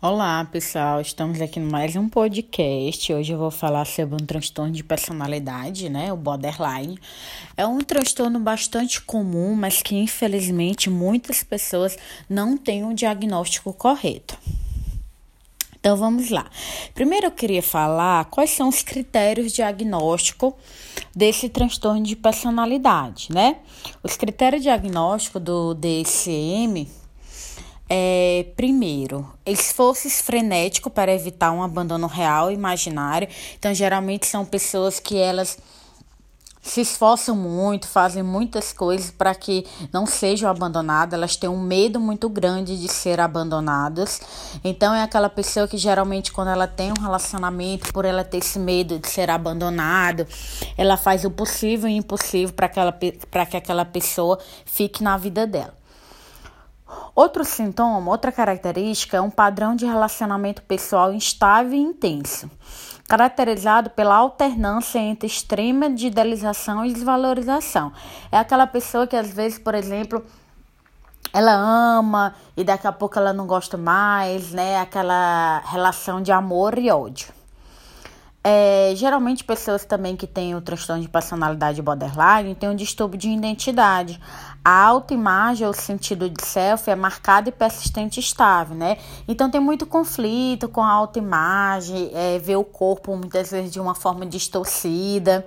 Olá, pessoal. Estamos aqui no mais um podcast. Hoje eu vou falar sobre um transtorno de personalidade, né? O borderline. É um transtorno bastante comum, mas que infelizmente muitas pessoas não têm um diagnóstico correto. Então vamos lá. Primeiro eu queria falar quais são os critérios diagnóstico desse transtorno de personalidade, né? Os critérios diagnóstico do DSM é, primeiro, esforços frenético para evitar um abandono real e imaginário. Então, geralmente são pessoas que elas se esforçam muito, fazem muitas coisas para que não sejam abandonadas, elas têm um medo muito grande de ser abandonadas. Então é aquela pessoa que geralmente quando ela tem um relacionamento, por ela ter esse medo de ser abandonado, ela faz o possível e o impossível para que aquela pessoa fique na vida dela. Outro sintoma, outra característica é um padrão de relacionamento pessoal instável e intenso, caracterizado pela alternância entre extrema de idealização e desvalorização. É aquela pessoa que às vezes, por exemplo, ela ama e daqui a pouco ela não gosta mais, né? Aquela relação de amor e ódio. É, geralmente, pessoas também que têm o transtorno de personalidade borderline têm um distúrbio de identidade. A autoimagem, ou sentido de self, é marcado e persistente e estável, né? Então, tem muito conflito com a autoimagem, é, ver o corpo muitas vezes de uma forma distorcida.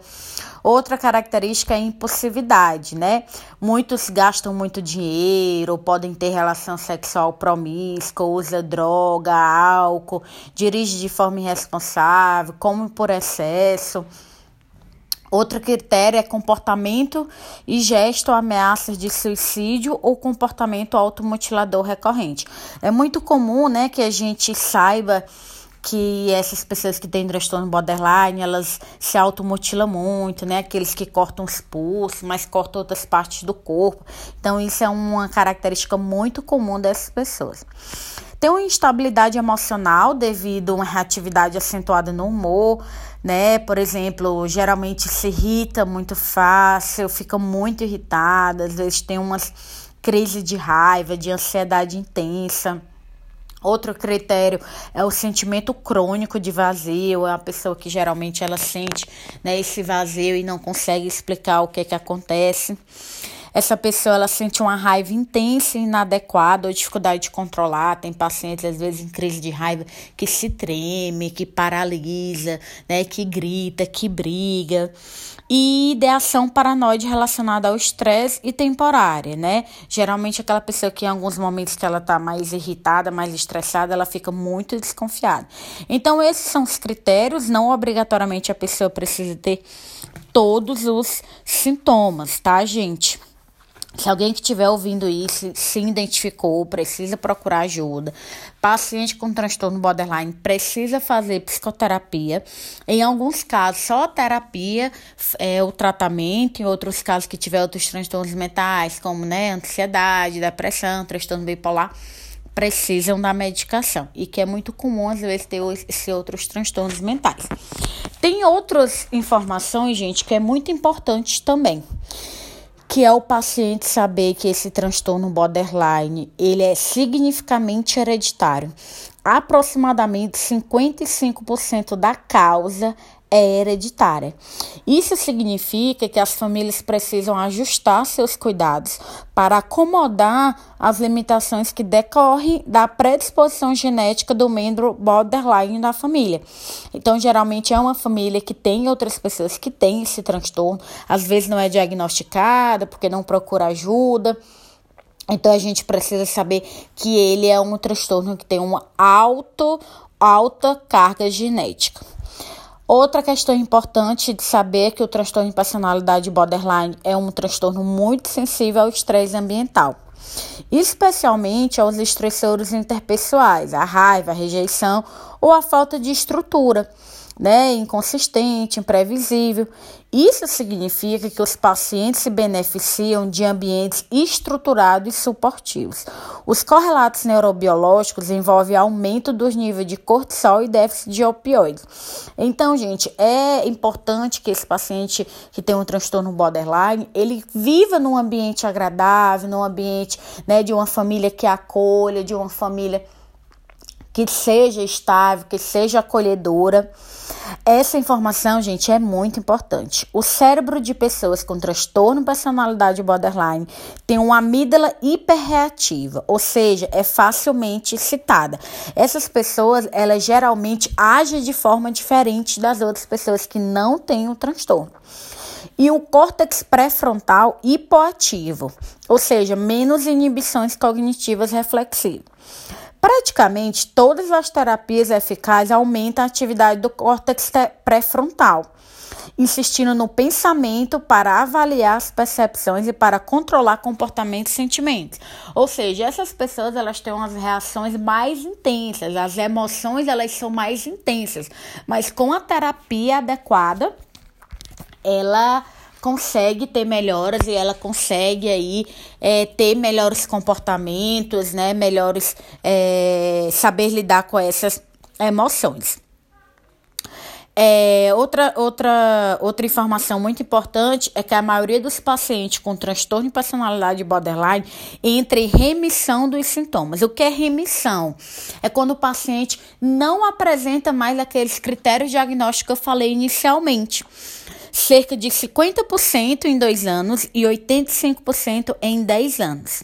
Outra característica é a impulsividade, né? Muitos gastam muito dinheiro, podem ter relação sexual promíscua, usa droga, álcool, dirige de forma irresponsável, come por excesso. Outro critério é comportamento e gesto ameaças de suicídio ou comportamento automutilador recorrente. É muito comum, né, que a gente saiba que essas pessoas que têm transtorno borderline, elas se automutilam muito, né? Aqueles que cortam os pulsos, mas cortam outras partes do corpo. Então, isso é uma característica muito comum dessas pessoas. Tem uma instabilidade emocional devido a uma reatividade acentuada no humor, né? Por exemplo, geralmente se irrita muito fácil, fica muito irritada, às vezes tem umas crises de raiva, de ansiedade intensa. Outro critério é o sentimento crônico de vazio, é a pessoa que geralmente ela sente né, esse vazio e não consegue explicar o que, que acontece. Essa pessoa ela sente uma raiva intensa e inadequada ou dificuldade de controlar. Tem pacientes, às vezes, em crise de raiva, que se treme, que paralisa, né, que grita, que briga. E ideação paranoide relacionada ao estresse e temporária, né? Geralmente aquela pessoa que em alguns momentos que ela tá mais irritada, mais estressada, ela fica muito desconfiada. Então, esses são os critérios, não obrigatoriamente a pessoa precisa ter todos os sintomas, tá, gente? Se alguém que estiver ouvindo isso se identificou, precisa procurar ajuda. Paciente com transtorno borderline precisa fazer psicoterapia. Em alguns casos, só terapia é o tratamento. Em outros casos, que tiver outros transtornos mentais, como né, ansiedade, depressão, transtorno bipolar, precisam da medicação. E que é muito comum, às vezes, ter esses outros transtornos mentais. Tem outras informações, gente, que é muito importante também que é o paciente saber que esse transtorno borderline ele é significativamente hereditário. Aproximadamente 55% da causa é hereditária. Isso significa que as famílias precisam ajustar seus cuidados para acomodar as limitações que decorrem da predisposição genética do membro borderline da família. Então, geralmente é uma família que tem outras pessoas que têm esse transtorno, às vezes não é diagnosticada porque não procura ajuda. Então a gente precisa saber que ele é um transtorno que tem uma alto, alta carga genética. Outra questão importante de saber é que o transtorno de personalidade borderline é um transtorno muito sensível ao estresse ambiental, especialmente aos estressores interpessoais, a raiva, a rejeição ou a falta de estrutura né, inconsistente, imprevisível. Isso significa que os pacientes se beneficiam de ambientes estruturados e suportivos. Os correlatos neurobiológicos envolvem aumento dos níveis de cortisol e déficit de opioides. Então, gente, é importante que esse paciente que tem um transtorno borderline, ele viva num ambiente agradável, num ambiente né, de uma família que acolha, de uma família que seja estável, que seja acolhedora. Essa informação, gente, é muito importante. O cérebro de pessoas com transtorno personalidade borderline tem uma amígdala hiperreativa, ou seja, é facilmente excitada. Essas pessoas, elas geralmente agem de forma diferente das outras pessoas que não têm o transtorno e o córtex pré-frontal hipoativo, ou seja, menos inibições cognitivas reflexivas. Praticamente todas as terapias eficazes aumentam a atividade do córtex pré-frontal, insistindo no pensamento para avaliar as percepções e para controlar comportamentos e sentimentos. Ou seja, essas pessoas elas têm umas reações mais intensas, as emoções elas são mais intensas, mas com a terapia adequada, ela consegue ter melhoras e ela consegue aí é, ter melhores comportamentos, né? Melhores é, saber lidar com essas emoções. É, outra, outra, outra informação muito importante é que a maioria dos pacientes com transtorno de personalidade borderline entra em remissão dos sintomas. O que é remissão? É quando o paciente não apresenta mais aqueles critérios diagnósticos que eu falei inicialmente cerca de 50% em dois anos e 85% em 10 anos.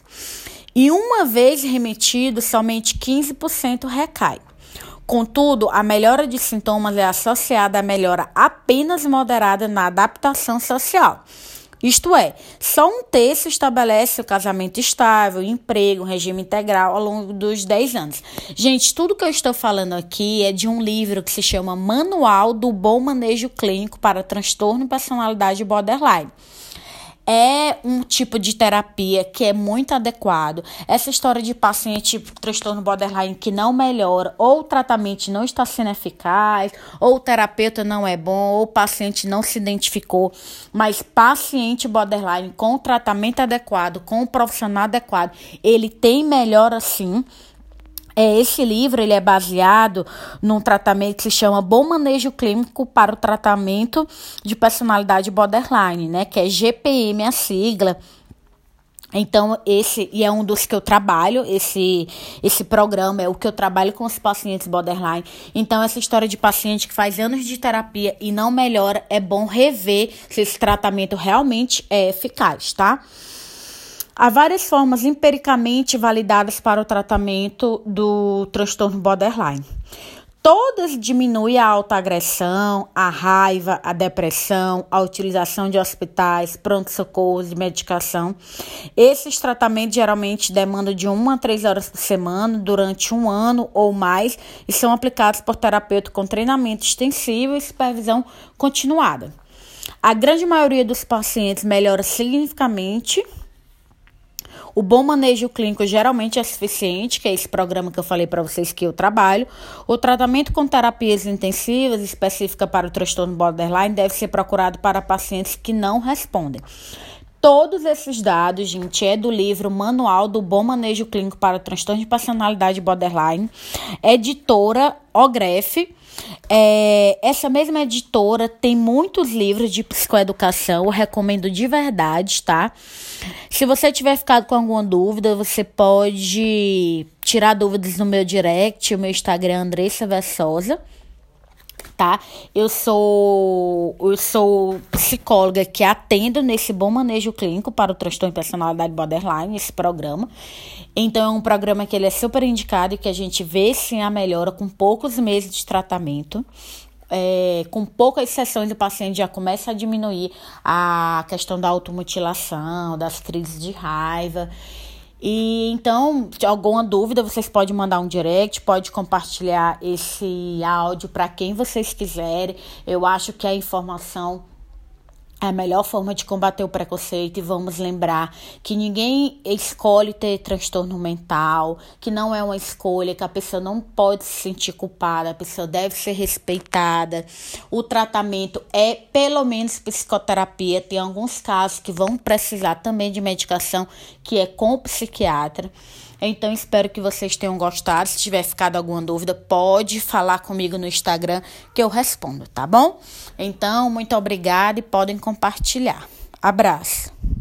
E uma vez remetido, somente 15% recai. Contudo, a melhora de sintomas é associada à melhora apenas moderada na adaptação social. Isto é, só um terço estabelece o casamento estável, emprego, regime integral ao longo dos 10 anos. Gente, tudo que eu estou falando aqui é de um livro que se chama Manual do Bom Manejo Clínico para Transtorno e Personalidade Borderline é um tipo de terapia que é muito adequado. Essa história de paciente transtorno borderline que não melhora, ou o tratamento não está sendo eficaz, ou o terapeuta não é bom, ou o paciente não se identificou, mas paciente borderline com tratamento adequado, com o profissional adequado, ele tem melhora sim. É, esse livro ele é baseado num tratamento que se chama Bom Manejo Clínico para o Tratamento de Personalidade Borderline, né? Que é GPM a sigla. Então, esse e é um dos que eu trabalho, esse esse programa é o que eu trabalho com os pacientes borderline. Então, essa história de paciente que faz anos de terapia e não melhora, é bom rever se esse tratamento realmente é eficaz, tá? Há várias formas empiricamente validadas para o tratamento do transtorno borderline. Todas diminuem a autoagressão, a raiva, a depressão, a utilização de hospitais, pronto-socorros e medicação. Esses tratamentos geralmente demandam de uma a três horas por semana durante um ano ou mais e são aplicados por terapeuta com treinamento extensivo e supervisão continuada. A grande maioria dos pacientes melhora significativamente o bom manejo clínico geralmente é suficiente, que é esse programa que eu falei para vocês que eu trabalho. O tratamento com terapias intensivas específica para o transtorno borderline deve ser procurado para pacientes que não respondem. Todos esses dados, gente, é do livro Manual do Bom Manejo Clínico para Transtorno de Personalidade Borderline, editora Ogref. É, essa mesma editora tem muitos livros de psicoeducação, eu recomendo de verdade, tá? Se você tiver ficado com alguma dúvida, você pode tirar dúvidas no meu direct, o meu Instagram é Andressa Versosa tá? Eu sou eu sou psicóloga que atendo nesse bom manejo clínico para o transtorno de personalidade borderline, esse programa. Então é um programa que ele é super indicado e que a gente vê sim a melhora com poucos meses de tratamento. É, com poucas sessões o paciente já começa a diminuir a questão da automutilação, das crises de raiva. E então, se alguma dúvida, vocês podem mandar um direct, pode compartilhar esse áudio para quem vocês quiserem. Eu acho que a informação a melhor forma de combater o preconceito e vamos lembrar que ninguém escolhe ter transtorno mental, que não é uma escolha, que a pessoa não pode se sentir culpada, a pessoa deve ser respeitada. O tratamento é pelo menos psicoterapia, tem alguns casos que vão precisar também de medicação, que é com o psiquiatra. Então, espero que vocês tenham gostado. Se tiver ficado alguma dúvida, pode falar comigo no Instagram que eu respondo, tá bom? Então, muito obrigada e podem compartilhar. Abraço.